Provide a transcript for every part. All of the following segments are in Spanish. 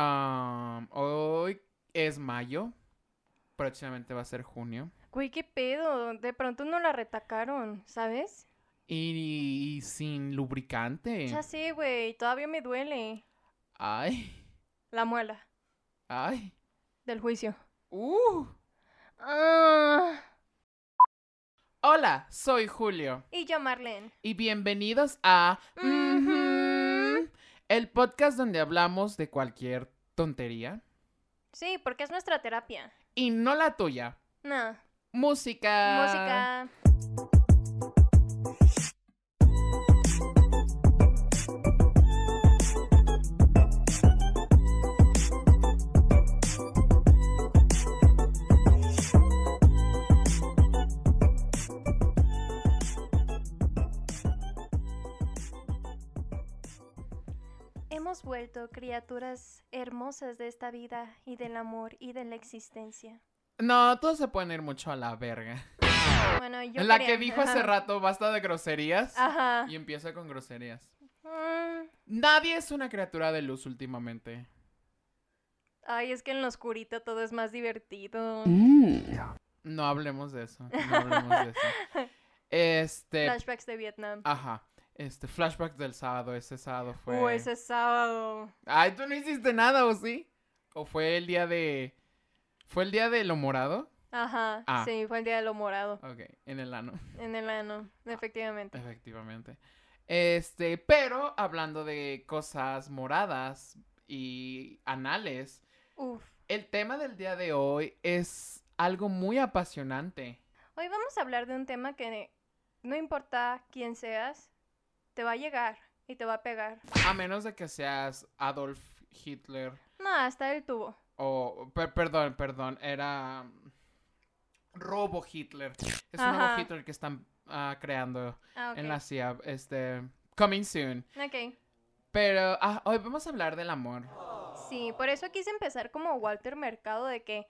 Am, hoy es mayo. Próximamente va a ser junio. Güey, qué pedo. De pronto no la retacaron, ¿sabes? Y, y sin lubricante. Ya sé, güey. Todavía me duele. Ay, La muela ay. del juicio. Uh. Ah. Hola, soy Julio. Y yo, Marlene. Y bienvenidos a Ujú. El podcast donde hablamos de cualquier tontería. Sí, porque es nuestra terapia. Y no la tuya. No. Música. Música. Vuelto criaturas hermosas de esta vida y del amor y de la existencia. No, todos se pueden ir mucho a la verga. Bueno, yo la quería- que dijo hace rato basta de groserías. Ajá. Y empieza con groserías. Mm, Nadie es una criatura de luz últimamente. Ay, es que en lo oscurito todo es más divertido. No hablemos de eso. No hablemos de eso. Este. Flashbacks de Vietnam. Ajá. Este, flashback del sábado. Ese sábado fue. Uh, ese sábado. Ay, tú no hiciste nada, ¿o sí? ¿O fue el día de. ¿Fue el día de lo morado? Ajá. Ah. Sí, fue el día de lo morado. Ok, en el ano. En el ano, efectivamente. Efectivamente. Este, pero hablando de cosas moradas y anales, Uf. el tema del día de hoy es algo muy apasionante. Hoy vamos a hablar de un tema que no importa quién seas, te va a llegar y te va a pegar. A menos de que seas Adolf Hitler No, hasta él tuvo. o... per- perdón, perdón, era... um, Robo Hitler. Es un nuevo Hitler que están ah, creando Ah, en la CIA. Este... Coming soon. Ok. Pero ah, hoy vamos a hablar del amor. Sí, por eso quise empezar como Walter Mercado de que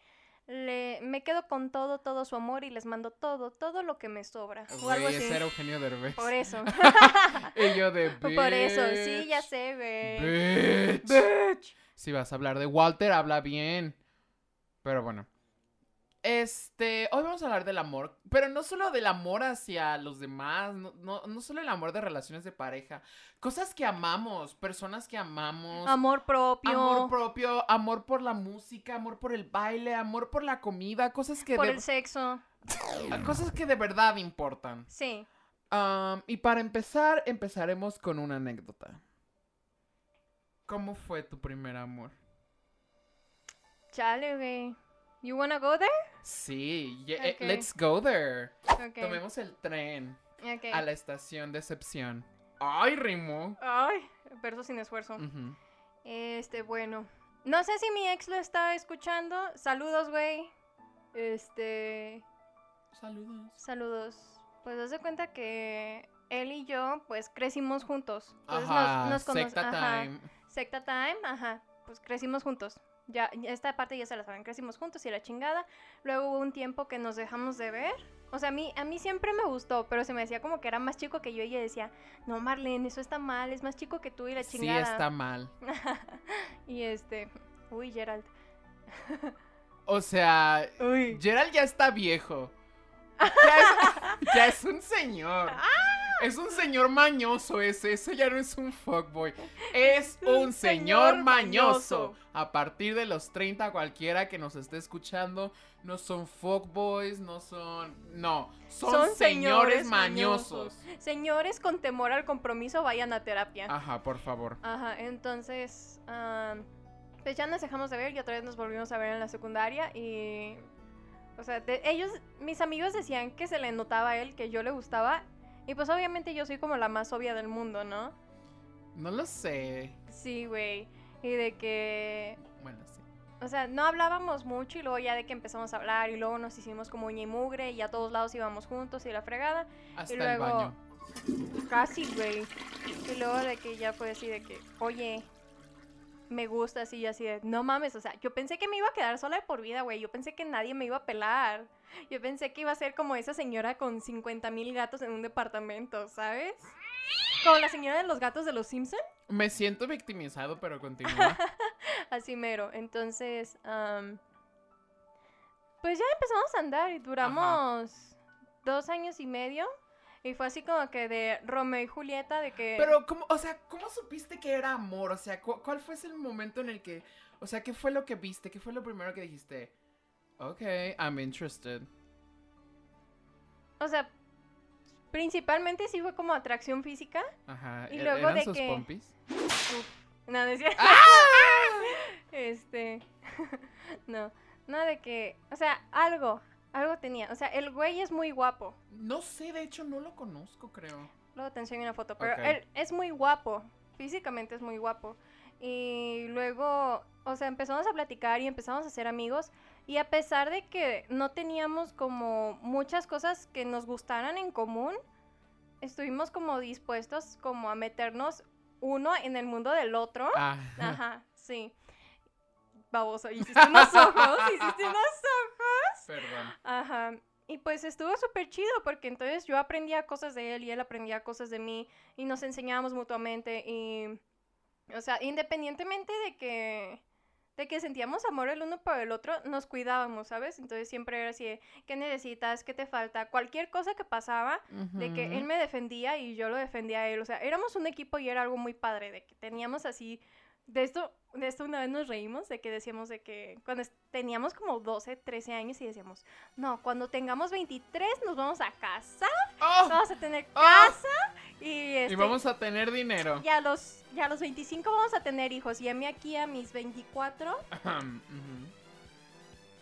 le, me quedo con todo, todo su amor y les mando todo, todo lo que me sobra. O algo así. ese era Eugenio Derbez. Por eso. Y yo de por eso, sí, "Bitch, ya sé, güey. bitch". Si vas a hablar de Walter, habla bien. Pero bueno. Este, hoy vamos a hablar del amor, pero no solo del amor hacia los demás, no, no, no solo el amor de relaciones de pareja, cosas que amamos, personas que amamos, Amor propio. amor propio, amor por la música, amor por el baile, amor por la comida, cosas que, por de, el sexo. cosas que de verdad importan. Sí. Y para empezar, empezaremos con una anécdota. ¿Cómo fue tu primer amor? Chale, güey. You wanna go there? Sí, ye- eh, Ok. let's go there. Tomemos el tren a la estación Decepción. ¡Ay, rimó! Ay, verso sin esfuerzo. Este, bueno. No sé si mi ex lo está escuchando. Saludos, güey. Este. Saludos. Saludos. Pues haz de cuenta que él y yo, pues crecimos juntos. Entonces Ajá, nos, nos secta ajá. time. Secta time, ajá. Pues crecimos juntos. Ya, esta parte ya se la saben, crecimos juntos y la chingada. Luego hubo un tiempo que nos dejamos de ver. O sea, a mí, a mí siempre me gustó, pero se me decía como que era más chico que yo y ella decía, no, Marlene, eso está mal, es más chico que tú y la Sí chingada. está mal. y este, uy, Gerald. O sea, Uy. Gerald ya está viejo. Ya es, ya es un señor. Es un señor mañoso ese. Ese ya no es un fuckboy. Es un Un señor señor mañoso. mañoso. A partir de los 30, cualquiera que nos esté escuchando, no son fuckboys, no son. No, son, señores, mañosos. Señores con temor al compromiso, vayan a terapia. Ajá, por favor. Ajá, entonces, am, pues ya nos dejamos de ver y otra vez nos volvimos a ver en la secundaria y, o sea, de- ellos, mis amigos decían que se le notaba a él, que yo le gustaba y pues obviamente yo soy como la más obvia del mundo, ¿no? No lo sé. Sí, güey, y de que, Bueno, sí. o sea, no hablábamos mucho y luego ya de que empezamos a hablar y luego nos hicimos como uña y mugre y a todos lados íbamos juntos y la fregada. Hasta y el luego, baño. Casi, güey. Y luego de que ya fue así de que, oye, me gusta así y así de, no mames, o sea, yo pensé que me iba a quedar sola de por vida, güey. Yo pensé que nadie me iba a pelar. Yo pensé que iba a ser como esa señora con 50 mil gatos en un departamento, ¿sabes? Como la señora de los gatos de los Simpson. Me siento victimizado, pero continúa. Así mero. Entonces, pues ya empezamos a andar y duramos dos años y medio. Y fue así como que de Romeo y Julieta, de que... Pero, ¿cómo, o sea, ¿cómo supiste que era amor? O sea, cu- ¿cuál fue ese momento en el que, o sea, qué fue lo que viste? ¿Qué fue lo primero que dijiste? Ok, I'm interested. O sea, principalmente sí fue como atracción física. Ajá. Y ¿e- luego ¿Eran de sus que- pompis? Uf, no, es cierto. Este. no. No, de que. O sea, algo. Algo tenía. O sea, el güey es muy guapo. No sé, de hecho no lo conozco, creo. Luego te enseño una foto. Pero él es muy guapo. Físicamente es muy guapo. Y luego, o sea, empezamos a platicar y empezamos a ser amigos. Y a pesar de que no teníamos como muchas cosas que nos gustaran en común, estuvimos como dispuestos como a meternos uno en el mundo del otro. Ah. Ajá, sí. Baboso, hiciste unos ojos, hiciste unos ojos. Perdón. Ajá. Y pues estuvo súper chido porque entonces yo aprendía cosas de él y él aprendía cosas de mí y nos enseñábamos mutuamente y, o sea, independientemente de que, de que sentíamos amor el uno por el otro, nos cuidábamos, ¿sabes? Entonces siempre era así, de, ¿qué necesitas? ¿Qué te falta? Cualquier cosa que pasaba, de que él me defendía y yo lo defendía a él. O sea, éramos un equipo y era algo muy padre, de que teníamos así, de esto, de esto una vez nos reímos, de que decíamos de que cuando teníamos como 12, 13 años y decíamos, no, cuando tengamos 23 nos vamos a casar, ¡Oh! vamos a tener ¡Oh! casa y, este, Y vamos a tener dinero. y a los, y a los 25 vamos a tener hijos y a mí aquí a mis 24 Ujú.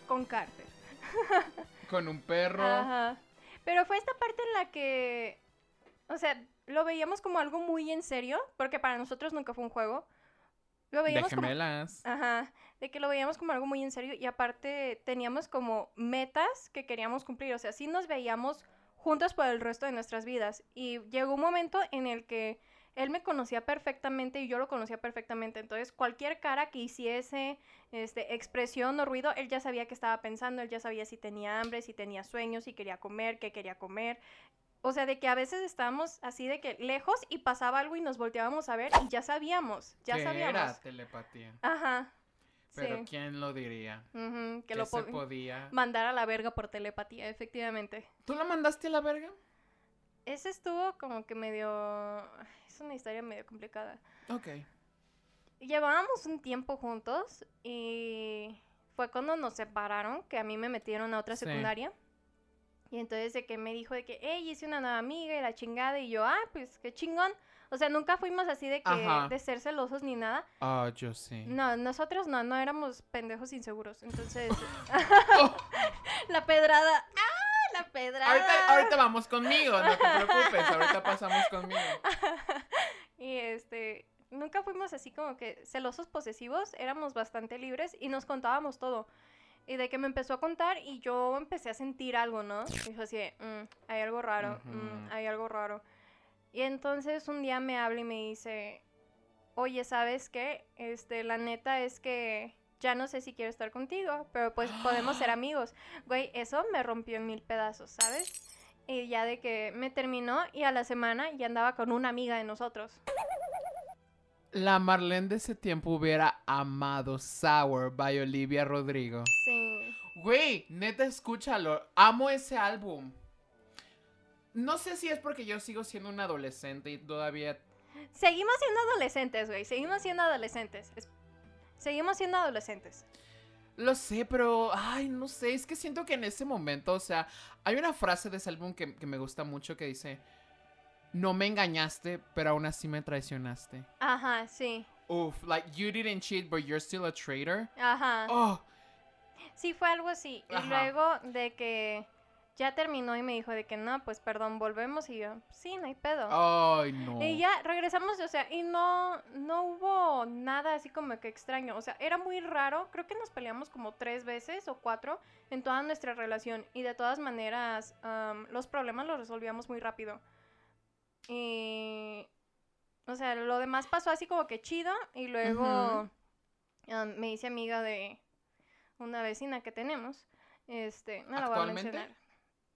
con Carter. Con un perro. Ajá. Pero fue esta parte en la que, o sea, lo veíamos como algo muy en serio, porque para nosotros nunca fue un juego. Lo De veíamos como, gemelas. ajá, de que lo veíamos como algo muy en serio y aparte teníamos como metas que queríamos cumplir, o sea, sí nos veíamos juntos por el resto de nuestras vidas y llegó un momento en el que él me conocía perfectamente y yo lo conocía perfectamente, entonces cualquier cara que hiciese, este, expresión o ruido, él ya sabía que estaba pensando, él ya sabía si tenía hambre, si tenía sueños, si quería comer, qué quería comer. O sea, de que a veces estábamos así de que lejos y pasaba algo y nos volteábamos a ver y ya sabíamos, ya sabíamos. era telepatía. Ajá. Pero sí. ¿quién lo diría? Ujú, que Que lo se po- podía. mandar a la verga por telepatía, efectivamente. ¿Tú lo mandaste a la verga? Ese estuvo como que medio... Es una historia medio complicada. Ok. Llevábamos un tiempo juntos y fue cuando nos separaron que a mí me metieron a otra Sí. Y entonces de que me dijo de que, hey, hice una nueva amiga y la chingada. Y yo, ah, pues qué chingón. O sea, nunca fuimos así de que Ajá. de ser celosos ni nada. Ah, yo sí. No, nosotros no, no éramos pendejos inseguros. Entonces, Oh, la pedrada. ¡Ah! La pedrada. ahorita, ahorita vamos conmigo, no te preocupes. Ahorita pasamos conmigo. Y este, nunca fuimos así como que celosos posesivos, éramos bastante libres y nos contábamos todo. Y de que me empezó a contar y yo empecé a sentir algo, ¿no? Dijo así, de, "Mm, hay algo raro, mm, hay algo raro. Y entonces un día me habla y me dice, oye, ¿sabes qué? Este, la neta es que ya no sé si quiero estar contigo, pero pues podemos ser amigos. Güey, eso me rompió en mil pedazos, ¿sabes? Y ya de que me terminó y a la semana ya andaba con una amiga de nosotros. La Marlene de ese tiempo hubiera amado Sour by Olivia Rodrigo. Sí. Güey, neta, escúchalo. Amo ese álbum. No sé si es porque yo sigo siendo un adolescente y todavía. Seguimos siendo adolescentes, güey. Seguimos siendo adolescentes. Es- Seguimos siendo adolescentes. Lo sé, pero. Ay, no sé. Es que siento que en ese momento, o sea, hay una frase de ese álbum que, que me gusta mucho que dice: No me engañaste, pero aún así me traicionaste. Ajá, sí. Uf, like you didn't cheat, but you're still a traitor. Ajá. Oh, Sí, fue algo así. Y luego de que ya terminó y me dijo de que no, pues perdón, volvemos. Y yo, sí, no hay pedo. ay, no. Y ya regresamos, o sea, y no, no hubo nada así como que extraño. O sea, era muy raro. Creo que nos peleamos como tres veces o cuatro en toda nuestra relación. Y de todas maneras, am, los problemas los resolvíamos muy rápido. Y. O sea, lo demás pasó así como que chido. Y luego am, me hice amiga de una vecina que tenemos. Este, no la voy a mencionar.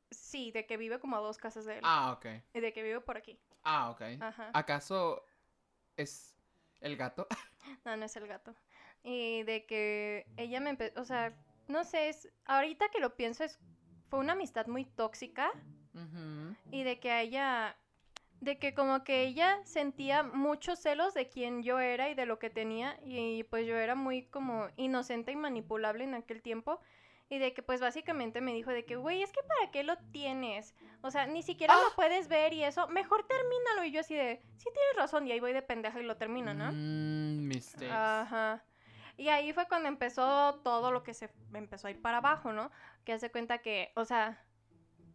Sí, de que vive como a dos casas de él. Ah, ok. Y de que vive por aquí. Ah, ok. Ajá. ¿Acaso es el gato? No, no es el gato. Y de que ella me empezó, o sea, no sé, es, ahorita que lo pienso, es, fue una amistad muy tóxica y de que a ella, de que como que ella sentía muchos celos de quién yo era y de lo que tenía y pues yo era muy como inocente y manipulable en aquel tiempo y de que pues básicamente me dijo de que, güey, es que para qué lo tienes, o sea, ni siquiera Ah. lo puedes ver y eso, mejor termínalo y yo así de, sí tienes razón y ahí voy de pendeja y lo termino, ¿no? Mm, mistakes. Ajá. Y ahí fue cuando empezó todo lo que se empezó a ir para abajo, ¿no? Que hace cuenta que, o sea,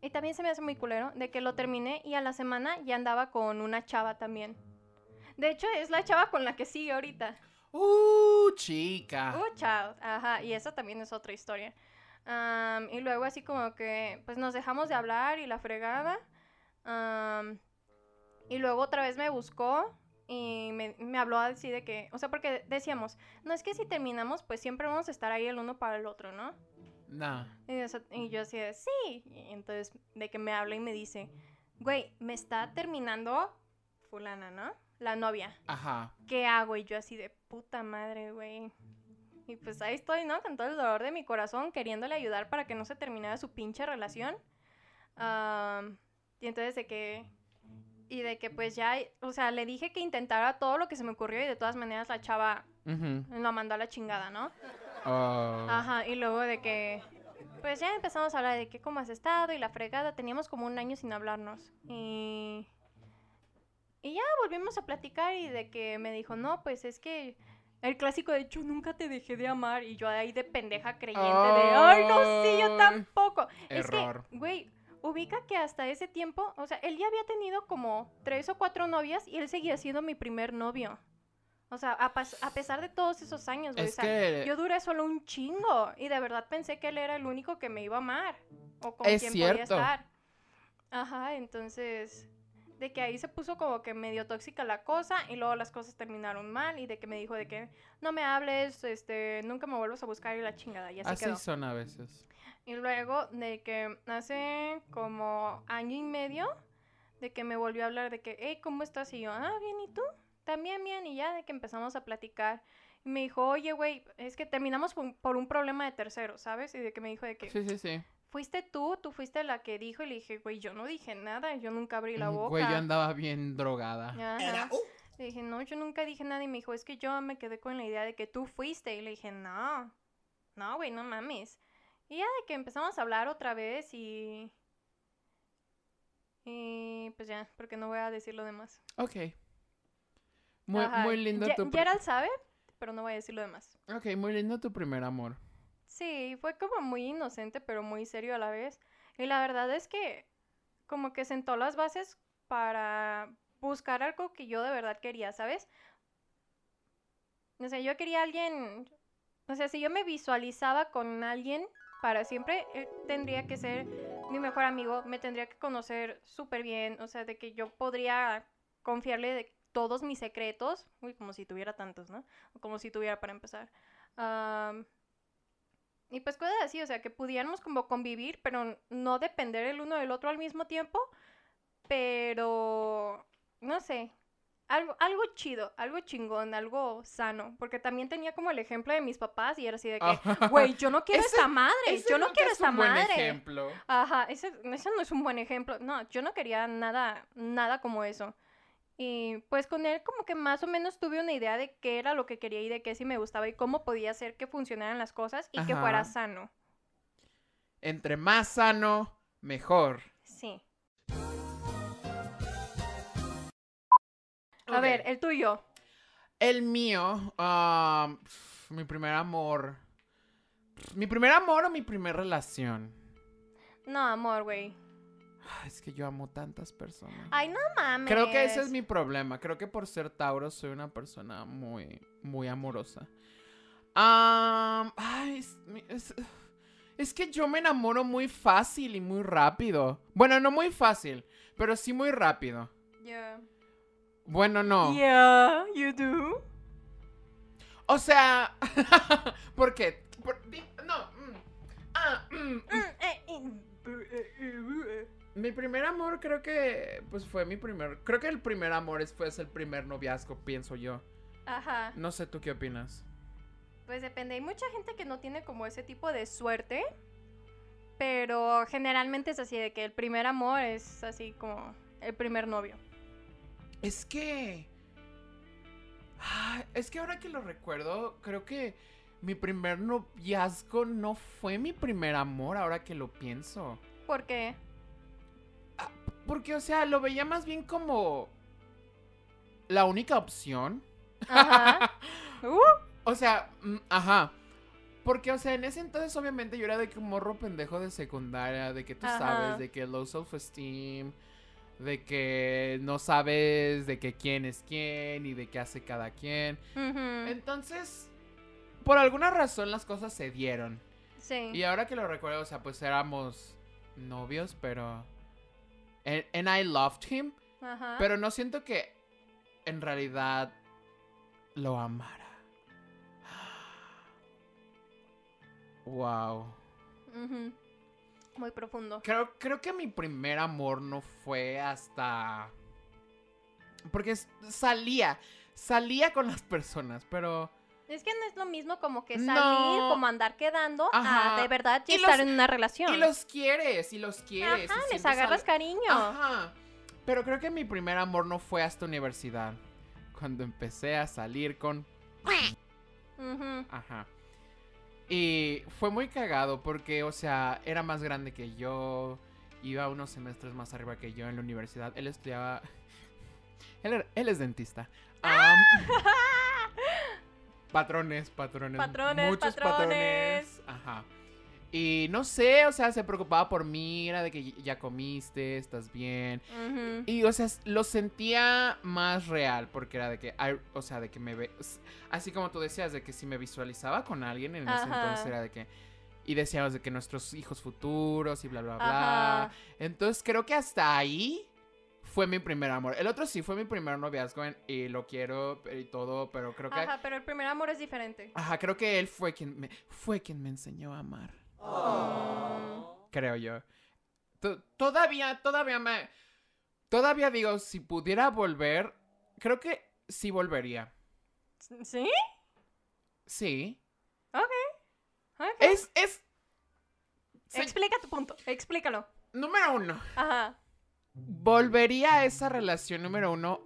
y también se me hace muy culero de que lo terminé y a la semana ya andaba con una chava también. De hecho, es la chava con la que sigue ahorita. Uh, chica. Uh, child. Ajá, y esa también es otra historia. Am, y luego así como que, pues nos dejamos de hablar y la fregada. Am, y luego otra vez me buscó y me, me habló así de que, o sea, porque decíamos, no es que si terminamos, pues siempre vamos a estar ahí el uno para el otro, ¿no? Nah. Y, yo así de, sí. Y entonces, de que me habla y me dice, güey, me está terminando fulana, ¿no? La novia. Ajá. ¿qué hago? Y yo así de puta madre, güey. Y pues ahí estoy, ¿no? Con todo el dolor de mi corazón, queriéndole ayudar para que no se terminara su pinche relación. Am, y entonces de que... Y de que pues ya, o sea, le dije que intentara todo lo que se me ocurrió y de todas maneras la chava Ujú. lo mandó a la chingada, ¿no? Oh. Ajá, y luego de que, pues ya empezamos a hablar de que cómo has estado y la fregada, teníamos como un año sin hablarnos. Y, y ya volvimos a platicar y de que me dijo, no, pues es que el clásico de yo nunca te dejé de amar y yo ahí de pendeja creyente de, ay, no, sí, yo tampoco. Es Error. que, güey, ubica que hasta ese tiempo, o sea, él ya había tenido como tres o cuatro novias y él seguía siendo mi primer novio. O sea, a, a pesar de todos esos años, güey. o Es sea, que yo duré solo un chingo y de verdad pensé que él era el único que me iba a amar o con Es quien podía cierto. estar. Ajá, entonces de que ahí se puso como que medio tóxica la cosa y luego las cosas terminaron mal y de que me dijo de que no me hables, este, nunca me vuelvas a buscar y la chingada y así, así quedó. son a veces. Y luego de que hace como año y medio de que me volvió a hablar de que, hey, ¿cómo estás? Y yo, ah, bien, ¿y tú? También bien, y ya de que empezamos a platicar. Y me dijo, oye, güey, es que terminamos por un, por un problema de tercero, ¿sabes? Y de que me dijo de que, Sí, sí, sí. fuiste tú, tú fuiste la que dijo, y le dije, güey, yo no dije nada, yo nunca abrí la boca. Güey, yo andaba bien drogada. Ajá. Le dije, no, yo nunca dije nada. Y me dijo, es que yo me quedé con la idea de que tú fuiste. Y le dije, no, no, güey, no mames. Y ya de que empezamos a hablar otra vez y. Y pues ya, porque no voy a decir lo demás. Ok. Muy, Ajá, muy lindo Ye- tu... Gerald sabe, pero no voy a decir lo demás. Ok, muy lindo tu primer amor. Sí, fue como muy inocente, pero muy serio a la vez. Y la verdad es que como que sentó las bases para buscar algo que yo de verdad quería, ¿sabes? O sea, yo quería alguien, o sea, si yo me visualizaba con alguien para siempre, él tendría que ser mi mejor amigo, me tendría que conocer súper bien, o sea, de que yo podría confiarle de todos mis secretos, uy, como si tuviera tantos, ¿no? Como si tuviera para empezar. Y pues cosas así, o sea, que pudiéramos como convivir, pero no depender el uno del otro al mismo tiempo, pero no sé, algo, algo chido, algo chingón, algo sano, porque también tenía como el ejemplo de mis papás y era así de que, güey, yo no quiero Ese- esta madre, yo no quiero es esta un buen madre. ejemplo. Ajá, ese, ese no es un buen ejemplo. No, yo no quería nada, nada como eso. Y pues con él como que más o menos tuve una idea de qué era lo que quería y de qué sí me gustaba y cómo podía hacer que funcionaran las cosas y que fuera sano. Entre más sano, mejor. Sí. A ver, el tuyo. El mío, pf, mi primer amor. Mi primer amor o mi primera relación. No, amor, güey. Ah, Es que yo amo tantas personas. Ay, no mames. Creo que ese es mi problema. Creo que por ser Tauro soy una persona muy, muy amorosa. Am, ay, es, es- es que yo me enamoro muy fácil y muy rápido. Bueno, no muy fácil, pero sí muy rápido. Yeah. Bueno, no. Yeah, you do. O sea, ¿por qué? Por- di- no. mm, ah, mm, mm. Mi primer amor creo que pues fue mi primer, creo que el primer amor es, fue el primer noviazgo, pienso yo. Ajá. No sé tú qué opinas. Pues depende. Hay mucha gente que no tiene como ese tipo de suerte. Pero generalmente es así, de que el primer amor es así como el primer novio. Es que. Ah, es que ahora que lo recuerdo, creo que mi primer noviazgo no fue mi primer amor, ahora que lo pienso. ¿Por qué? Porque, o sea, lo veía más bien como la única opción. Ajá. Uh, O sea, mm, ajá. Porque, o sea, en ese entonces obviamente yo era de que un morro pendejo de secundaria, de que tú Ajá. sabes, de que low self-esteem, de que no sabes de que quién es quién y de qué hace cada quien. Entonces, por alguna razón las cosas se dieron. Sí. Y ahora que lo recuerdo, o sea, pues éramos novios, pero... And, and I loved him, Ajá. pero no siento que en realidad lo amara. Wow. Muy profundo. Creo, creo que mi primer amor no fue hasta... Porque salía, salía con las personas, pero... Es que no es lo mismo como que No. salir, como andar quedando, a de verdad Y estar los- en una relación. Y los quieres, y los quieres. Ajá, les agarras cariño. Ajá. Pero creo que mi primer amor no fue hasta universidad. Cuando empecé a salir con... Ajá. Y fue muy cagado porque, o sea, era más grande que yo. Iba unos semestres más arriba que yo en la universidad. Él estudiaba... Él, era- él es dentista. patrones, patrones. Patrones, Muchos patrones. patrones. Ajá. Y no sé, o sea, se preocupaba por mí, era de que ya comiste, estás bien. Y, o sea, lo sentía más real, porque era de que, o sea, de que me ve, así como tú decías, de que si me visualizaba con alguien en ese entonces era de que, y decíamos de que nuestros hijos futuros y bla, bla, bla. Entonces creo que hasta ahí fue mi primer amor. El otro sí fue mi primer noviazgo en- y lo quiero y todo, pero creo que, Ajá, pero el primer amor es diferente. ajá, creo que él fue quien me, fue quien me enseñó a amar, Oh. creo yo. To- Todavía, todavía me, todavía digo, si pudiera volver, creo que sí volvería. ¿Sí? Sí. Ok. Es, es, se- Explica tu punto, explícalo. número uno. Ajá. Volvería a esa relación número uno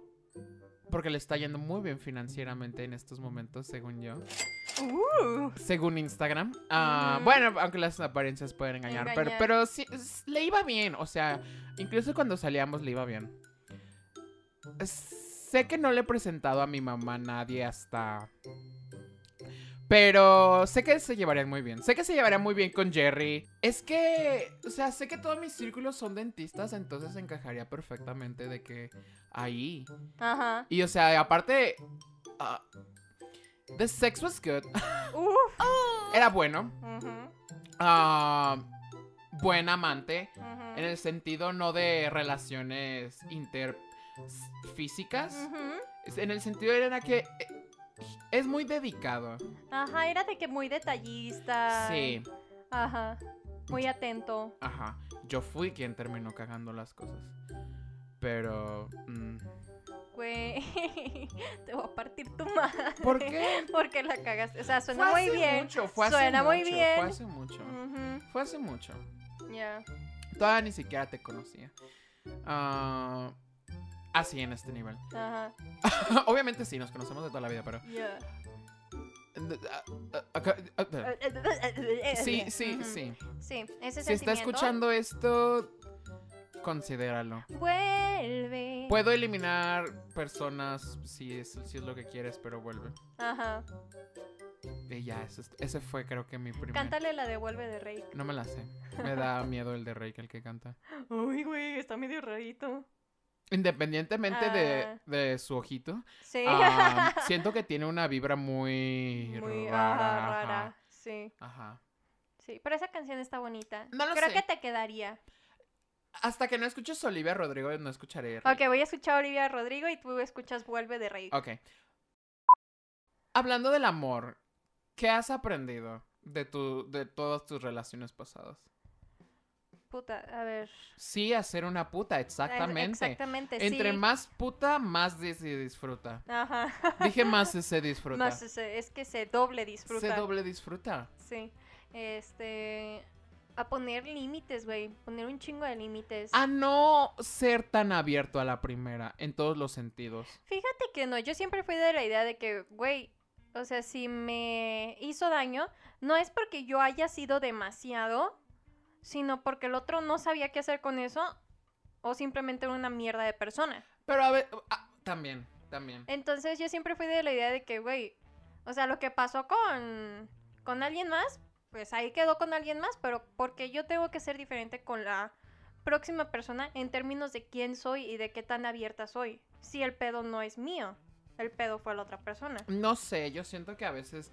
porque le está yendo muy bien financieramente en estos momentos, según yo. Uh. Según Instagram. Ah. Bueno, aunque las apariencias pueden engañar, Pero, Engañar. pero sí, le iba bien. O sea, incluso cuando salíamos le iba bien. Sé que no le he presentado a mi mamá a nadie hasta... Pero sé que se llevarían muy bien. Sé que se llevarían muy bien con Jerry. Es que, o sea, sé que todos mis círculos son dentistas, entonces encajaría perfectamente de que ahí. Ajá. Y o sea, aparte, ah, the sex was good. Era bueno. Ah, buen amante. En el sentido no de relaciones interfísicas. Es- En el sentido era que es muy dedicado. Ajá, era de que muy detallista. Sí, Ajá. Muy atento. ajá. Yo fui quien terminó cagando las cosas. Pero... mm, Güey, te voy a partir tu madre. ¿Por qué? Porque la cagaste. O sea, suena Fue muy hace bien. mucho, fue hace Suena muy mucho, bien. Fue hace mucho. Fue hace mucho. Ya. Todavía ni siquiera te conocía. Ah, así en este nivel. Ajá. Obviamente sí, nos conocemos de toda la vida, pero... Sí, sí, sí. Sí, ese Si está escuchando esto, considéralo. Vuelve. Puedo eliminar personas si es, si es lo que quieres, pero vuelve. Ajá. Y ya, ese, es- ese fue creo que mi primer... Cántale la de Vuelve de Rey. No me la sé. Me da miedo el de Rey el que canta. Uy, güey, está medio rarito. Independientemente de, Ah. de su ojito, Sí. siento que tiene una vibra muy, Muy rara. ajá, ajá. rara. Sí. Ajá. Sí, pero esa canción está bonita. No lo Creo sé. que te quedaría. Hasta que no escuches Olivia Rodrigo, no escucharé. Rey. Ok, voy a escuchar a Olivia Rodrigo y tú escuchas Vuelve de Rey. Ok. Hablando del amor, ¿qué has aprendido de, tu, de todas tus relaciones pasadas? Puta, a ver. Sí, a ser una puta, exactamente. Exactamente, Entre sí. más puta, más se disfruta. Ajá. Dije más se disfruta. Más ese- es que se doble disfruta. Se doble disfruta. Sí. Este. A poner límites, güey. Poner un chingo de límites. A no ser tan abierto a la primera, en todos los sentidos. Fíjate que no, yo siempre fui de la idea de que, güey, o sea, si me hizo daño, no es porque yo haya sido demasiado, sino porque el otro no sabía qué hacer con eso, o simplemente era una mierda de persona. Pero a ver, ah, también, también. Entonces yo siempre fui de la idea de que, güey, o sea, lo que pasó con, con alguien más, pues ahí quedó con alguien más, pero porque yo tengo que ser diferente con la próxima persona en términos de quién soy y de qué tan abierta soy. Si el pedo no es mío, el pedo fue la otra persona. No sé, yo siento que a veces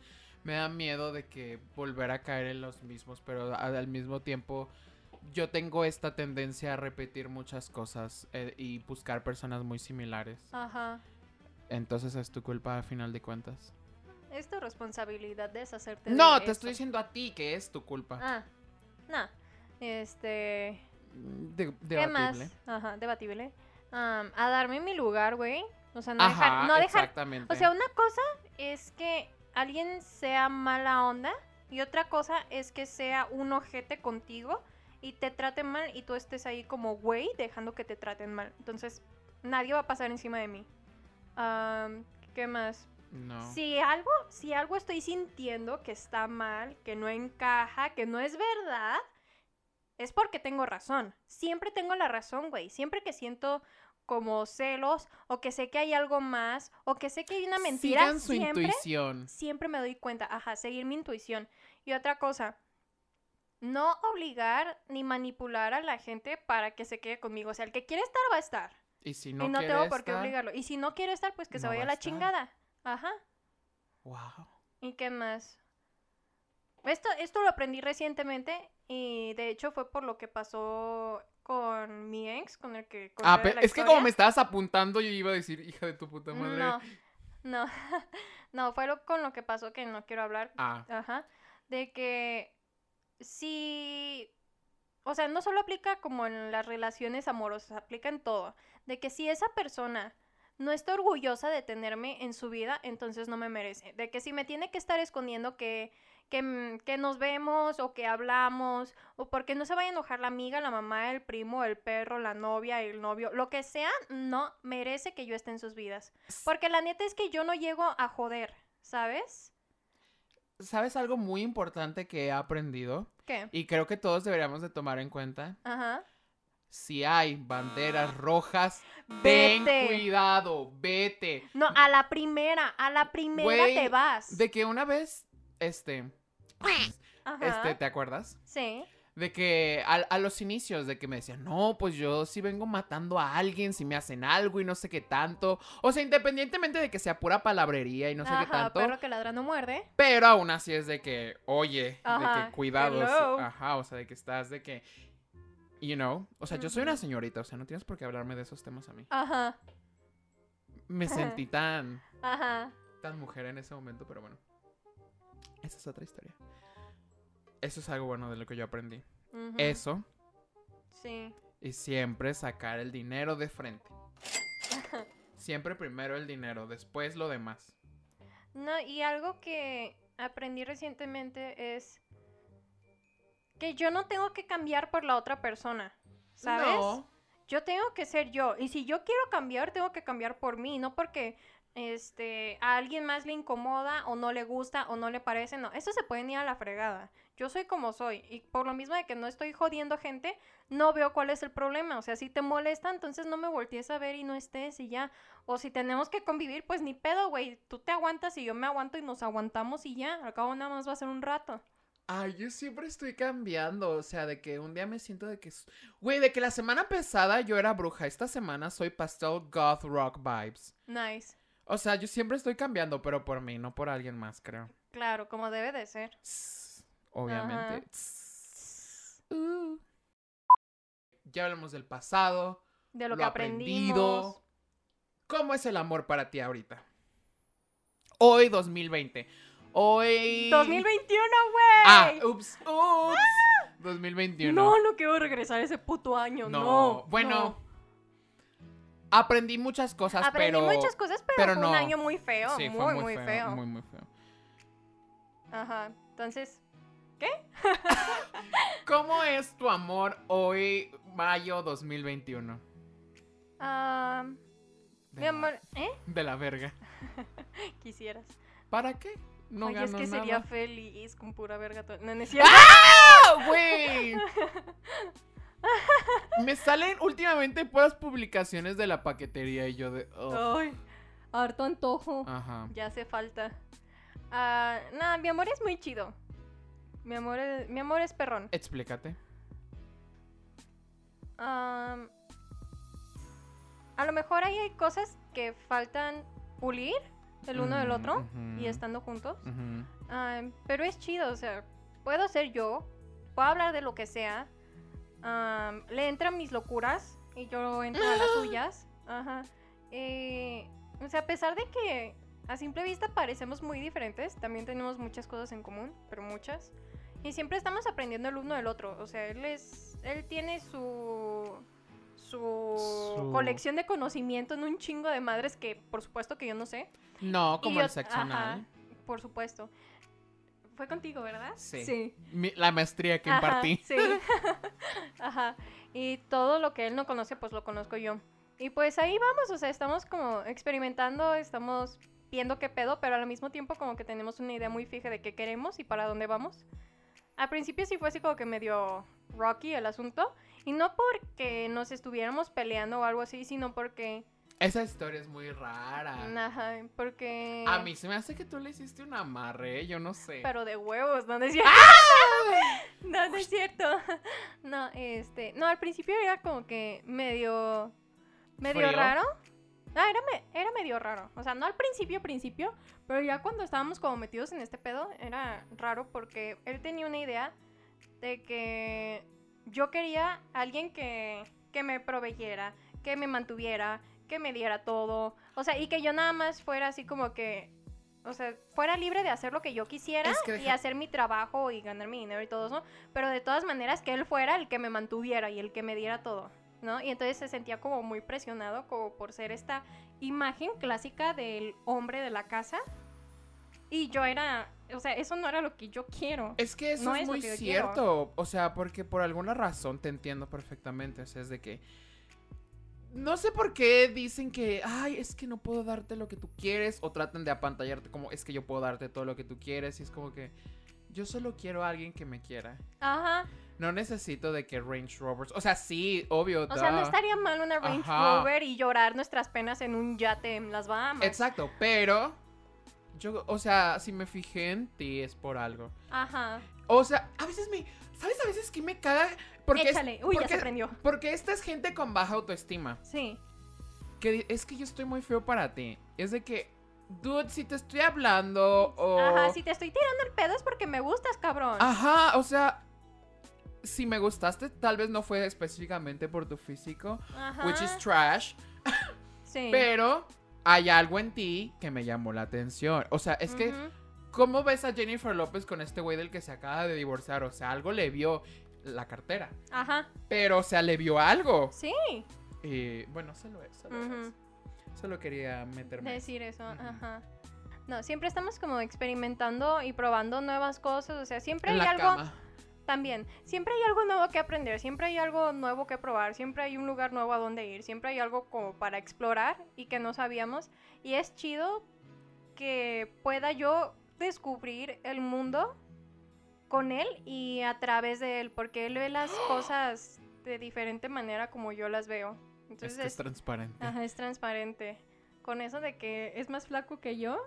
me da miedo de que volver a caer en los mismos, pero al mismo tiempo yo tengo esta tendencia a repetir muchas cosas eh, y buscar personas muy similares. Ajá. Entonces es tu culpa a final de cuentas. Es tu responsabilidad deshacerte No, de te estoy diciendo a ti que es tu culpa. Ah, no. Este... De- ¿Qué más? debatible. Ajá, debatible. Am, a darme mi lugar, güey. O sea, no Ajá, dejar... No dejar exactamente. O sea, una cosa es que alguien sea mala onda y otra cosa es que sea un ojete contigo y te trate mal y tú estés ahí como güey dejando que te traten mal. Entonces, nadie va a pasar encima de mí. ¿Qué más? no. Si algo, si algo estoy sintiendo que está mal, que no encaja, que no es verdad, es porque tengo razón. Siempre tengo la razón, güey. Siempre que siento como celos o que sé que hay algo más o que sé que hay una mentira, Sigan su siempre, intuición. siempre me doy cuenta. Ajá, seguir mi intuición. Y otra cosa, no obligar ni manipular a la gente para que se quede conmigo. O sea, el que quiere estar va a estar. Y si no, y no quiere tengo por qué estar, obligarlo. Y si no quiere estar, pues que se vaya va a la estar. chingada. Ajá. Wow. ¿Y qué más? Esto, esto lo aprendí recientemente y de hecho fue por lo que pasó con mi ex, con el que... conté Ah, de pe- la es que como me estabas apuntando, yo iba a decir, hija de tu puta madre. No, no, no, fue lo, con lo que pasó que no quiero hablar. Ah, Ajá. De que si... O sea, no solo aplica como en las relaciones amorosas, aplica en todo. De que si esa persona no está orgullosa de tenerme en su vida, entonces no me merece. De que si me tiene que estar escondiendo que, que, mm, que nos vemos o que hablamos, o porque no se vaya a enojar la amiga, la mamá, el primo, el perro, la novia, el novio, lo que sea, no merece que yo esté en sus vidas. Porque la neta es que yo no llego a joder, ¿sabes? ¿sabes algo muy importante que he aprendido? ¿Qué? Y creo que todos deberíamos de tomar en cuenta. Ajá. Si hay banderas rojas, ten cuidado, vete. No, a la primera, a la primera Güey, te vas. De que una vez, este, Ajá. este, ¿te acuerdas? Sí. De que a, a los inicios, de que me decían, no, pues yo sí vengo matando a alguien si me hacen algo y no sé qué tanto. O sea, independientemente de que sea pura palabrería y no sé Ajá, qué tanto. perro que ladra no muerde. Pero aún así es de que, oye, de que cuidados. hello. Ajá, o sea, de que estás de que. You know. O sea, yo soy una señorita, o sea, no tienes por qué hablarme de esos temas a mí. Ajá. Me sentí tan. Ajá. tan mujer en ese momento, pero bueno. Esa es otra historia. Eso es algo bueno de lo que yo aprendí. Eso Sí. y siempre sacar el dinero de frente. Siempre primero el dinero, después lo demás. No, y algo que aprendí recientemente es que yo no tengo que cambiar por la otra persona. ¿Sabes? No. Yo tengo que ser yo. Y si yo quiero cambiar, tengo que cambiar por mí, no porque este a alguien más le incomoda o no le gusta o no le parece. No, eso se puede ir a la fregada. Yo soy como soy. Y por lo mismo de que no estoy jodiendo gente, no veo cuál es el problema. O sea, si te molesta, entonces no me voltees a ver y no estés y ya. O si tenemos que convivir, pues ni pedo, güey. Tú te aguantas y yo me aguanto y nos aguantamos y ya. Al cabo nada más va a ser un rato. Ay, yo siempre estoy cambiando. O sea, de que un día me siento de que. Güey, de que la semana pasada yo era bruja. Esta semana soy pastel goth rock vibes. Nice. O sea, yo siempre estoy cambiando, pero por mí, no por alguien más, creo. Claro, como debe de ser. Tss, Obviamente. Tss. Uh. Ya hablamos del pasado. De lo, lo que aprendido. aprendimos. ¿Cómo es el amor para ti ahorita? Hoy 2020. Hoy. 2021, güey. Ah, ups, ups. 2021. No, no quiero regresar a ese puto año. No. No, bueno, no. aprendí muchas cosas, Aprendí pero... muchas cosas, pero, pero fue un año muy feo. Sí, muy, fue muy, feo. Muy, muy feo. Ajá. Entonces, ¿Cómo es tu amor hoy, mayo 2021? ah, mi amor, ¿eh? De la verga. Quisieras. ¿Para qué? No Oye, es que nada. sería feliz con pura verga. to- No, no es cierto. ¡Ah, güey! Me salen últimamente puras publicaciones de la paquetería y yo de... oh, Ay, harto antojo. Ajá. Ya hace falta. Nada, mi amor es muy chido. Mi amor es, mi amor es perrón. Explícate. A lo mejor ahí hay cosas que faltan pulir el uno del Mm, otro ujú. y estando juntos. Am, pero es chido, o sea, puedo ser yo, puedo hablar de lo que sea. am, le entran mis locuras y yo entro a las suyas. Ajá. Eh, o sea, a pesar de que a simple vista parecemos muy diferentes, también tenemos muchas cosas en común, pero muchas. Y siempre estamos aprendiendo el uno del otro. O sea, él es. Él tiene su. Su, Su- colección de conocimiento en un chingo de madres que por supuesto que yo no sé. No, como yo- el sexo anal. por supuesto. Fue contigo, ¿verdad? Sí. Sí. Mi- la maestría que Ajá, impartí. Sí. Ajá. Y todo lo que él no conoce, pues lo conozco yo. Y pues ahí vamos, o sea, estamos como experimentando, estamos viendo qué pedo, pero al mismo tiempo como que tenemos una idea muy fija de qué queremos y para dónde vamos. Al principio sí fue así como que medio rocky el asunto. Y no porque nos estuviéramos peleando o algo así, sino porque... Esa historia es muy rara. Ajá, porque... A mí se me hace que tú le hiciste un amarre, yo no sé. Pero de huevos, no, es cierto. ¡Ah! no, no es cierto. No, este. No, al principio era como que medio. medio ¿Frío? raro. Ah, era, me- era medio raro. O sea, no al principio, principio. Pero ya cuando estábamos como metidos en este pedo, era raro porque él tenía una idea de que yo quería alguien que, que me proveyera, que me mantuviera, que me diera todo. O sea, y que yo nada más fuera así como que. O sea, fuera libre de hacer lo que yo quisiera Es que y hacer mi trabajo y ganar mi dinero y todo eso. Pero de todas maneras, que él fuera el que me mantuviera y el que me diera todo. ¿No? Y entonces se sentía como muy presionado, como por ser esta imagen clásica del hombre de la casa. Y yo era. O sea, eso no era lo que yo quiero. Es que eso No es muy cierto. O sea, porque por alguna razón te entiendo perfectamente. O sea, es de que. No sé por qué dicen que, ay, es que no puedo darte lo que tú quieres. O tratan de apantallarte como, es que yo puedo darte todo lo que tú quieres. Y es como que, yo solo quiero a alguien que me quiera. Ajá. No necesito de que Range Rovers. O sea, sí, obvio. O sea, no estaría mal una Range Ajá. Rover y llorar nuestras penas en un yate en las Bahamas. Exacto, pero. Yo, o sea, si me fijé en ti es por algo. Ajá. O sea, a veces me. ¿Sabes a veces que me caga? Porque es- Échale. Uy, ya porque- se prendió. Porque esta es gente con baja autoestima. Sí. Que es que yo estoy muy feo para ti. Es de que, dude, si te estoy hablando o... Ajá, si te estoy tirando el pedo es porque me gustas, cabrón. Ajá, o sea, si me gustaste, tal vez no fue específicamente por tu físico, Ajá. which is trash, Sí. pero hay algo en ti que me llamó la atención. O sea, es que. ¿cómo ves a Jennifer López con este güey del que se acaba de divorciar? O sea, algo le vio la cartera, Ajá. pero, o sea, le vio algo. Sí. Y bueno, es, solo Ujú. es. Solo quería meterme. Decir eso, Ujú. ajá. No, siempre estamos como experimentando y probando nuevas cosas, o sea, siempre en hay algo cama. También, siempre hay algo nuevo que aprender, siempre hay algo nuevo que probar, siempre hay un lugar nuevo a donde ir, siempre hay algo como para explorar y que no sabíamos y es chido que pueda yo descubrir el mundo con él y a través de él, porque él ve las cosas de diferente manera como yo las veo. Es Entonces que es transparente. Ajá, es transparente. Con eso de que es más flaco que yo,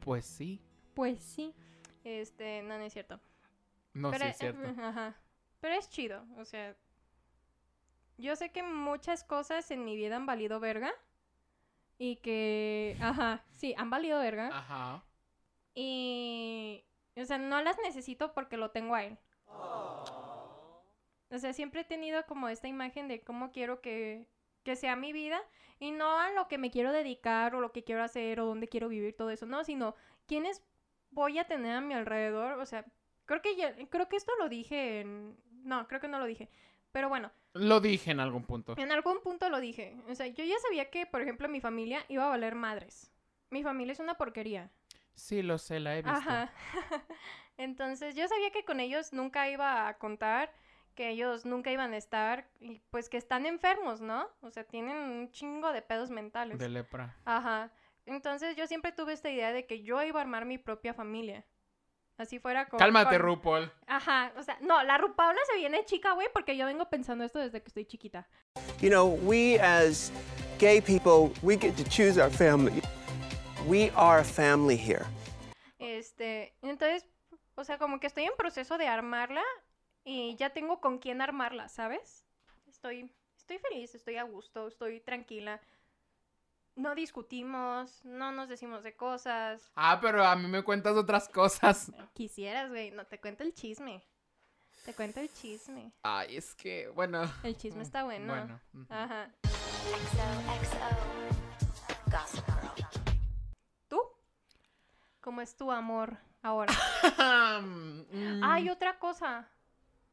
Pues sí. pues sí. Este, no, no es cierto. No, Pero, sí es cierto. Ajá. Pero es chido, o sea. Yo sé que muchas cosas en mi vida han valido verga. Y que. Ajá, sí, han valido verga. Ajá. Y. O sea, no las necesito porque lo tengo a él. O sea, siempre he tenido como esta imagen de cómo quiero que, que sea mi vida. Y no a lo que me quiero dedicar o lo que quiero hacer o dónde quiero vivir, todo eso. No, sino quiénes voy a tener a mi alrededor. O sea, Creo que ya, creo que esto lo dije en... No, creo que no lo dije. Pero bueno, Lo dije en algún punto. en algún punto lo dije. O sea, yo ya sabía que, por ejemplo, mi familia iba a valer madres. Mi familia es una porquería. Sí, lo sé, la he visto. Ajá. Entonces, yo sabía que con ellos nunca iba a contar, que ellos nunca iban a estar, y pues que están enfermos, ¿no? O sea, tienen un chingo de pedos mentales. De lepra. Ajá. Entonces, yo siempre tuve esta idea de que yo iba a armar mi propia familia. Así fuera con... Cálmate, con- RuPaul. Ajá, o sea, no, la Rupaula se viene chica, güey, porque yo vengo pensando esto desde que estoy chiquita. You know, we as gay people, we get to choose our family. We are a family here. Este, entonces, o sea, como que estoy en proceso de armarla y ya tengo con quién armarla, ¿sabes? Estoy, estoy feliz, estoy a gusto, estoy tranquila. No discutimos, no nos decimos de cosas. Ah, pero a mí me cuentas otras cosas. Quisieras, güey, no te cuento el chisme. Te cuento el chisme. Ay, es que, bueno. El chisme está bueno. Bueno. ujú. Ajá. XOXO. ¿Tú? ¿Cómo es tu amor ahora? Mm, Hay otra cosa.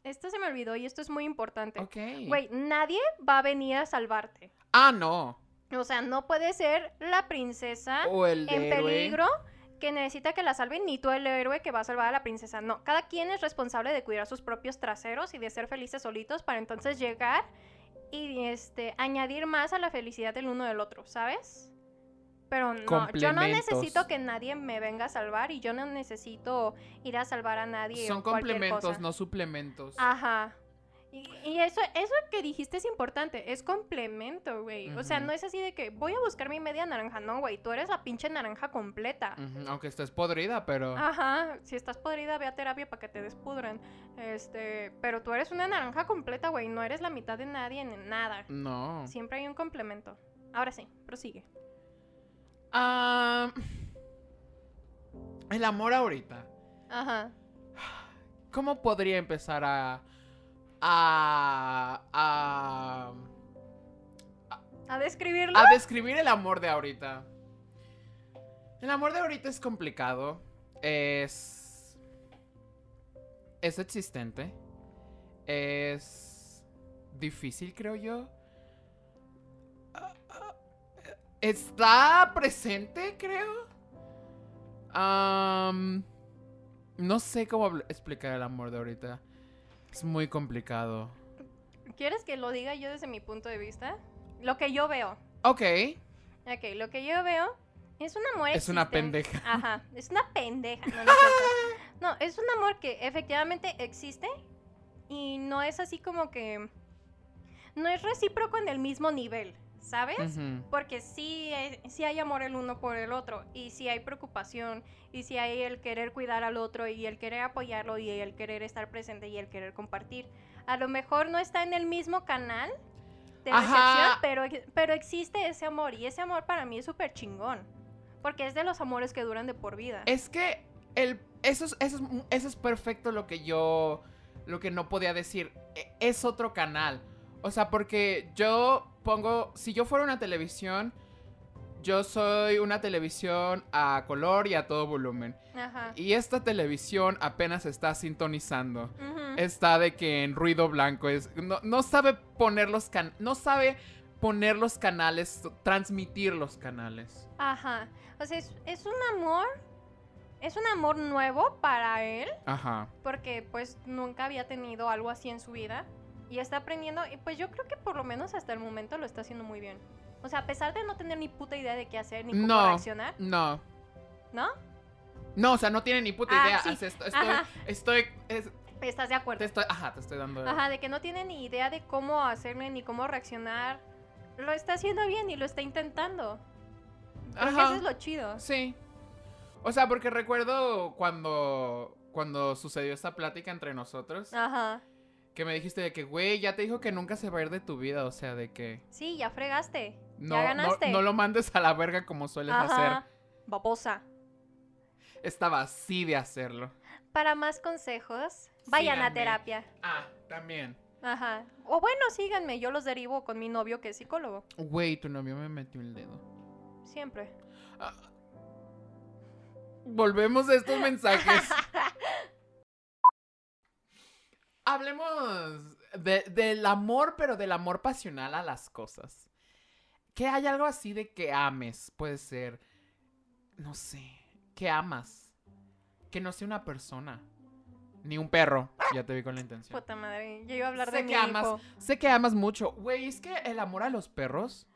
Esto se me olvidó y esto es muy importante. Ok. Güey, nadie va a venir a salvarte. Ah, no. O sea, no puede ser la princesa O el en héroe. peligro que necesita que la salven, ni tú el héroe que va a salvar a la princesa. No, cada quien es responsable de cuidar sus propios traseros y de ser felices solitos para entonces llegar y este añadir más a la felicidad del uno del otro, ¿sabes? Pero no, yo no necesito que nadie me venga a salvar y yo no necesito ir a salvar a nadie. Son complementos, cosa. no suplementos. Ajá. Y, y eso, eso que dijiste es importante, es complemento, güey. O sea, no es así de que voy a buscar mi media naranja, no, güey. Tú eres la pinche naranja completa. Aunque estés podrida, pero. Ajá, si estás podrida, ve a terapia para que te despudran. Este, pero tú eres una naranja completa, güey. No eres la mitad de nadie ni nada. No. Siempre hay un complemento. Ahora sí, prosigue. Ah, el amor ahorita. Ajá. ¿Cómo podría empezar a. a. a. ¿A describirlo? a describir el amor de ahorita? El amor de ahorita es complicado. Es. Es existente. Es. difícil, creo yo. Está presente, creo. No sé cómo explicar el amor de ahorita. Es muy complicado. ¿Quieres que lo diga yo desde mi punto de vista? Lo que yo veo. Ok. Ok, lo que yo veo es un amor Es una pendeja. Ajá, es una pendeja. No. No, es un amor que efectivamente existe y no es así como que... No es recíproco en el mismo nivel, ¿sabes? Porque sí, hay- sí hay amor el uno por el otro y sí hay preocupación y sí hay el querer cuidar al otro y el querer apoyarlo y el querer estar presente y el querer compartir. A lo mejor no está en el mismo canal de recepción, pero, pero existe ese amor y ese amor para mí es súper chingón. Porque es de los amores que duran de por vida. Es que el, eso, es, eso, es, eso es perfecto lo que yo. Lo que no podía decir. E- Es otro canal. O sea, porque yo pongo. Si yo fuera una televisión. Yo soy una televisión a color y a todo volumen. Ajá. Y esta televisión apenas está sintonizando. Está de que en ruido blanco es. No, no sabe poner los can. No sabe poner los canales. Transmitir los canales. Ajá. O sea, es, es un amor. Es un amor nuevo para él. Ajá. porque pues nunca había tenido algo así en su vida y está aprendiendo y pues yo creo que por lo menos hasta el momento lo está haciendo muy bien. O sea, a pesar de no tener ni puta idea de qué hacer ni cómo No. reaccionar, No. ¿no? No, o sea, no tiene ni puta Ah, idea. sí. Estoy, estoy, Ajá. estoy, es- ¿Estás de acuerdo? te estoy, ajá, te estoy dando. Ajá, de que no tiene ni idea de cómo hacerle ni cómo reaccionar. Lo está haciendo bien y lo está intentando. Creo que Ajá. eso es lo chido. Sí. O sea, porque recuerdo cuando, cuando sucedió esta plática entre nosotros, Ajá. Que me dijiste de que, güey, ya te dijo que nunca se va a ir de tu vida, o sea, de que Sí, ya fregaste. no, ya no, ganaste. no lo mandes a la verga como sueles Ajá. hacer. Babosa. Estaba así de hacerlo. Para más consejos, vayan a terapia. Ah, también. Ajá. O bueno, síganme, yo los derivo con mi novio que es psicólogo. Güey, tu novio me metió el dedo. Siempre. Ah. Volvemos a estos mensajes. Hablemos de- del amor, pero del amor pasional a las cosas. Que hay algo así de que ames, puede ser, no sé, que amas. Que no sea una persona, ni un perro. Ya te vi con la intención. Puta madre, yo iba a hablar sé de mi que amas, hijo. sé que amas mucho. Güey, es que el amor a los perros,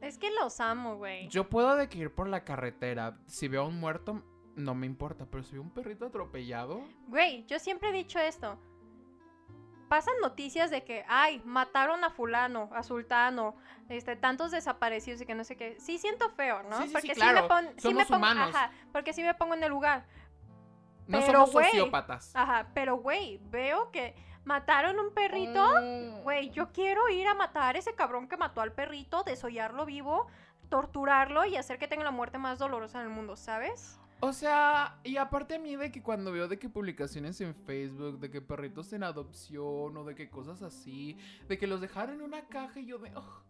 Es que los amo, güey. yo puedo de que ir por la carretera. Si veo a un muerto, no me importa, pero si veo un perrito atropellado, Güey, yo siempre he dicho esto. Pasan noticias de que, ay, mataron a fulano, a sultano, este, tantos desaparecidos y que no sé qué. Sí siento feo, ¿no? Sí, sí, sí, porque claro. me, pon- sí me Somos pongo, humanos. ajá, porque sí me pongo en el lugar. no Pero, somos sociópatas. Ajá, pero güey, veo que mataron un perrito. Mm. Güey, yo quiero ir a matar a ese cabrón que mató al perrito, desollarlo vivo, torturarlo y hacer que tenga la muerte más dolorosa del mundo, ¿sabes? O sea, y aparte a mí de que cuando veo de que publicaciones en Facebook, de que perritos en adopción o de que cosas así, de que los dejaron en una caja y yo de... "Ugh,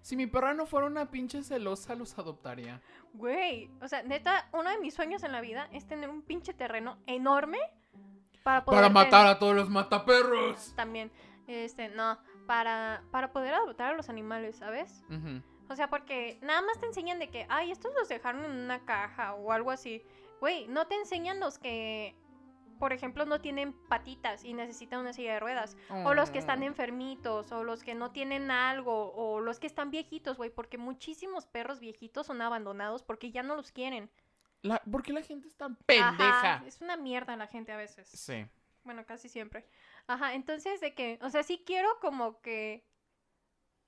si mi perra no fuera una pinche celosa, los adoptaría. Güey, o sea, neta, uno de mis sueños en la vida es tener un pinche terreno enorme para poder Para matar a todos los mataperros. también este, no, para para poder adoptar a los animales, ¿sabes? Ujú. O sea, porque nada más te enseñan de que, ay, estos los dejaron en una caja o algo así. Güey, no te enseñan los que, por ejemplo, no tienen patitas y necesitan una silla de ruedas. O los que están Oh. enfermitos, o los que no tienen algo, o los que están viejitos, güey. Porque muchísimos perros viejitos son abandonados porque ya no los quieren. La- ¿Por qué la gente es tan pendeja? Ajá, es una mierda la gente a veces. Sí. Bueno, casi siempre. Ajá, entonces de que, o sea, sí quiero como que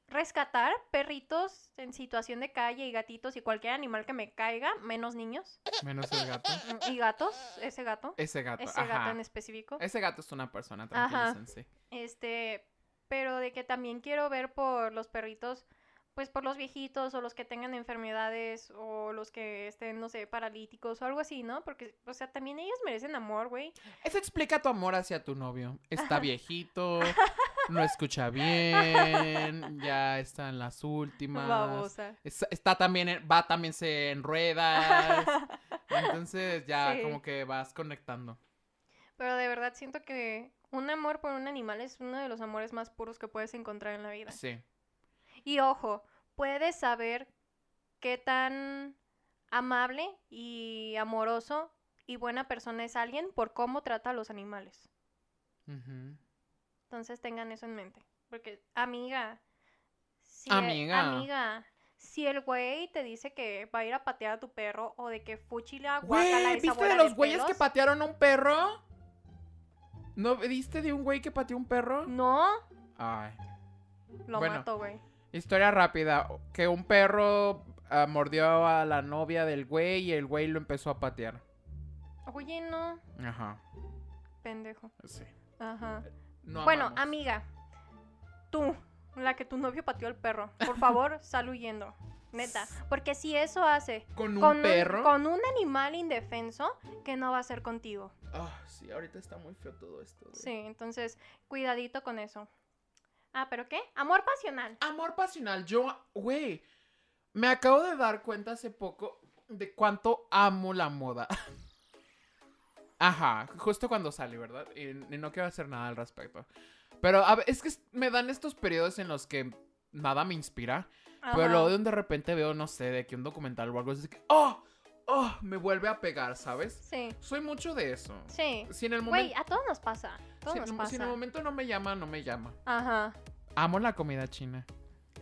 rescatar perritos en situación de calle y gatitos y cualquier animal que me caiga, menos niños Menos el gato. mm, y gatos, ese gato, Ese gato. ese gato en específico. Ese gato es una persona, tranquilícense. Este, pero de que también quiero ver por los perritos, pues por los viejitos o los que tengan enfermedades o los que estén, no sé, paralíticos o algo así, ¿no? Porque, o sea, también ellos merecen amor, güey. Eso explica tu amor hacia tu novio. Está viejito, no escucha bien, ya está en las últimas. Babosa. Es- Está también, va también se en ruedas. Entonces ya Sí. como que vas conectando. Pero de verdad siento que un amor por un animal es uno de los amores más puros que puedes encontrar en la vida. Sí. Y ojo, puedes saber qué tan amable y amoroso y buena persona es alguien por cómo trata a los animales. Entonces tengan eso en mente. Porque, amiga, si Amiga. amiga, si el güey te dice que va a ir a patear a tu perro o de que fuchi la guácala esa ¿viste de los güeyes que patearon a un perro? ¿No viste de un güey que pateó un perro? No, Ay. lo Bueno. mato, güey. Historia rápida. Que un perro ah, mordió a la novia del güey y el güey lo empezó a patear. Oye, no, Ajá. pendejo. Sí. Ajá. No bueno, amamos. amiga, tú, la que tu novio pateó al perro, por favor, sal huyendo. Neta. Porque si eso hace ¿Con un con perro? con un animal indefenso, que no va a ser contigo. Ah, sí, ahorita está muy feo todo esto. Sí, entonces, cuidadito con eso. Ah, ¿pero qué? Amor pasional. Amor pasional. Yo, güey, me acabo de dar cuenta hace poco de cuánto amo la moda. Ajá, justo cuando sale, ¿verdad? Y, y no quiero hacer nada al respecto. Pero a es que me dan estos periodos en los que nada me inspira. Pero Ajá. luego de de repente veo, no sé, de que un documental o algo así que, ¡oh! ¡oh! Me vuelve a pegar, ¿sabes? Sí, Soy mucho de eso. sí. Si en el Güey, momento... a todos nos pasa. Todos Si, nos si en pasa. el momento no me llama, no me llama. Ajá. Amo la comida china.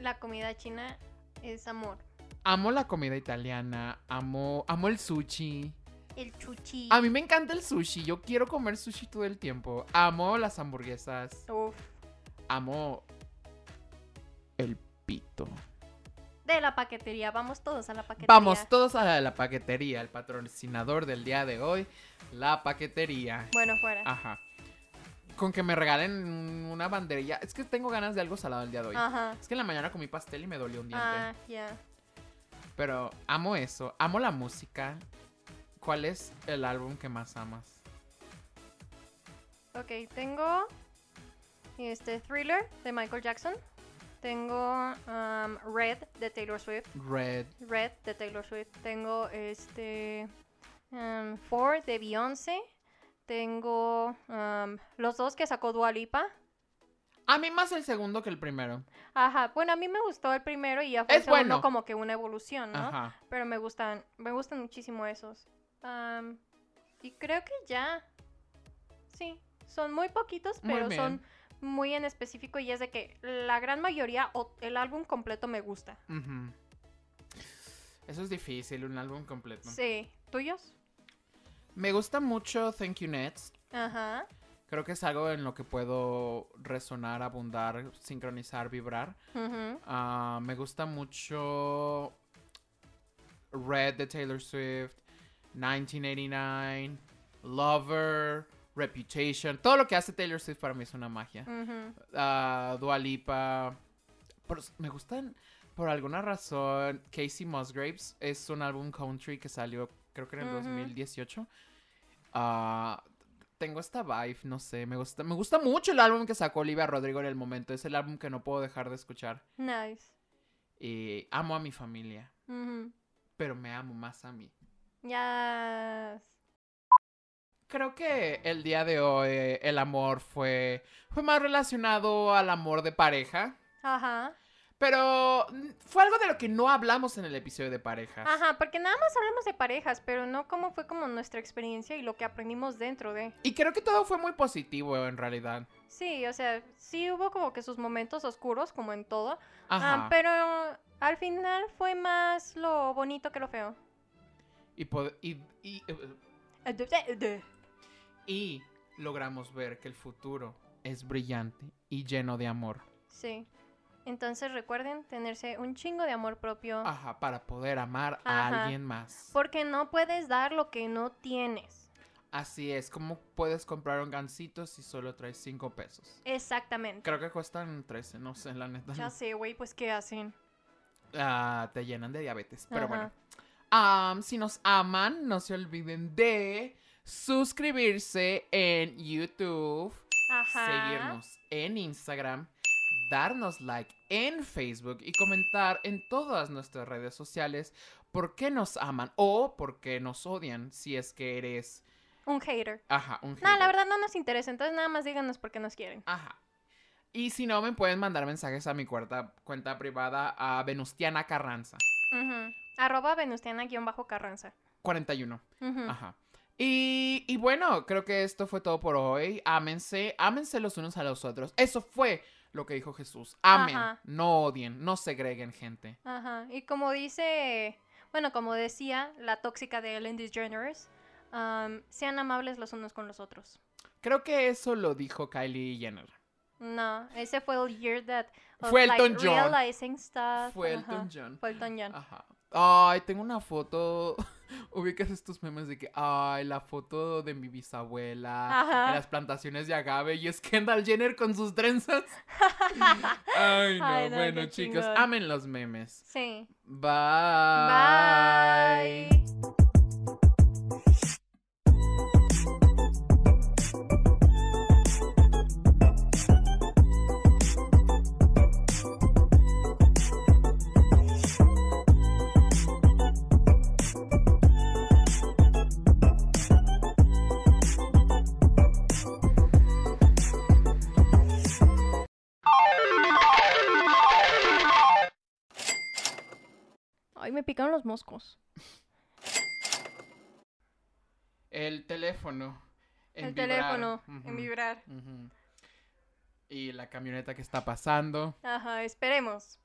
La comida china es amor. Amo la comida italiana. Amo, amo el sushi. El chuchi. A mí me encanta el sushi. Yo quiero comer sushi todo el tiempo. Amo las hamburguesas. Uf. Amo el pito. De la paquetería. Vamos todos a la paquetería. Vamos todos a la paquetería. El patrocinador del día de hoy. La paquetería. Bueno, fuera. Ajá. Con que me regalen una banderilla. Es que tengo ganas de algo salado el día de hoy. Ajá. Es que en la mañana comí pastel y me dolió un diente. Ah, ya. Pero amo eso. Amo la música. ¿Cuál es el álbum que más amas? Ok, tengo este Thriller de Michael Jackson. Tengo um, Red de Taylor Swift. Red. Red de Taylor Swift. Tengo este um, Four de Beyoncé. Tengo am, los dos que sacó Dua Lipa. A mí más el segundo que el primero. Ajá, bueno, a mí me gustó el primero y ya fue el Es segundo bueno. como que una evolución, ¿no? Ajá. Pero me gustan, me gustan muchísimo esos. Am, y creo que ya. Sí, son muy poquitos, pero son muy en específico y es de que la gran mayoría o el álbum completo me gusta. Eso es difícil, un álbum completo. Sí, ¿tuyos? Me gusta mucho Thank You Next. Ajá. Creo que es algo en lo que puedo resonar, abundar, sincronizar, vibrar. Ah, me gusta mucho Red de Taylor Swift, 1989, Lover, Reputation. Todo lo que hace Taylor Swift para mí es una magia. ujú. Dua Lipa. Pero me gustan, por alguna razón, Casey Musgraves. Es un álbum country que salió, creo que en el Ujú. 2018. Ah, tengo esta vibe, no sé, me gusta, me gusta mucho el álbum que sacó Olivia Rodrigo en el momento. Es el álbum que no puedo dejar de escuchar. Nice. Y amo a mi familia, pero me amo más a mí. Ya. Creo que el día de hoy el amor fue, fue más relacionado al amor de pareja. Ajá. Pero fue algo de lo que no hablamos en el episodio de parejas. Ajá, porque nada más hablamos de parejas, pero no cómo fue como nuestra experiencia y lo que aprendimos dentro de. Y creo que todo fue muy positivo en realidad. Sí, o sea, sí hubo como que sus momentos oscuros, como en todo. Ajá. Ah, pero al final fue más lo bonito que lo feo. Y, pod- y, y, eh, y logramos ver que el futuro es brillante y lleno de amor. Sí. Entonces recuerden tenerse un chingo de amor propio. Ajá, para poder amar a Ajá. alguien más. Porque no puedes dar lo que no tienes. Así es, ¿cómo puedes comprar un gansito si solo traes 5 pesos? Exactamente. Creo que cuestan 13, no sé, la neta. Ya sé, güey, pues ¿qué hacen? Ah, te llenan de diabetes. Pero Ajá. bueno. Si nos aman, no se olviden de suscribirse en YouTube, Ajá. seguirnos en Instagram, darnos like en Facebook y comentar en todas nuestras redes sociales por qué nos aman o por qué nos odian si es que eres, Un hater. ajá, un No, la hater. verdad no nos interesa, entonces nada más díganos por qué nos quieren. Ajá. Y si no, me pueden mandar mensajes a mi cuenta, cuenta privada a Venustiana Carranza. Ujú. Arroba Venustiana-Carranza. 41. Ujú. Ajá. Y, y bueno, creo que esto fue todo por hoy. Ámense, ámense los unos a los otros. Eso fue lo que dijo Jesús. Amen, Ajá. no odien, no segreguen gente. Ajá. Y como dice, bueno, como decía la tóxica de Ellen DeGeneres, um, sean amables los unos con los otros. Creo que eso lo dijo Kylie Jenner. No, ese fue el year that of, Fue like, Elton John. realizing stuff. Fue Ajá. Elton John. Fue Elton John. Ajá. Ay, tengo una foto. Ubicas estos memes de que, ay, la foto de mi bisabuela Ajá. en las plantaciones de agave y es Kendall Jenner con sus trenzas. Ay, no, Ay, no, bueno, chicos, amen los memes. Sí. Bye. Bye. Me picaron los moscos. El teléfono. en el vibrar. teléfono en vibrar. Y la camioneta que está pasando. Ajá, esperemos.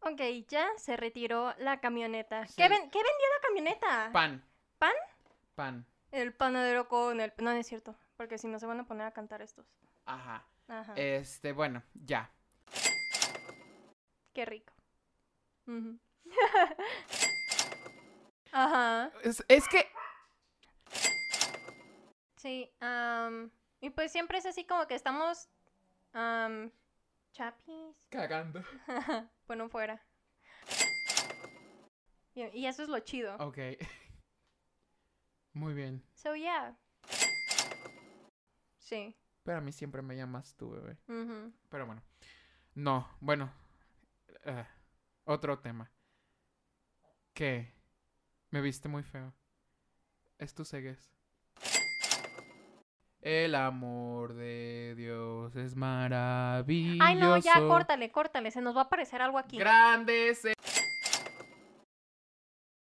Ok, ya se retiró la camioneta. Sí. ¿Qué, ven- ¿Qué vendía la camioneta? Pan. ¿Pan? Pan. El panadero con el... No, no es cierto, porque si no se van a poner a cantar estos. Ajá. Ajá, Este, bueno, ya. qué rico. Ajá, Es, es que. sí. am, y pues siempre es así como que estamos... am, chapis. Cagando. bueno, fuera. Y, y eso es lo chido. Ok. Muy bien. So, yeah. Sí. Pero a mí siempre me llamas tú, bebé. Pero bueno. No, bueno. eh, otro tema. ¿Qué? Me viste muy feo. Es tu ceguez. El amor de Dios es maravilloso. Ay, no, ya, córtale, córtale. Se nos va a aparecer algo aquí. Grandes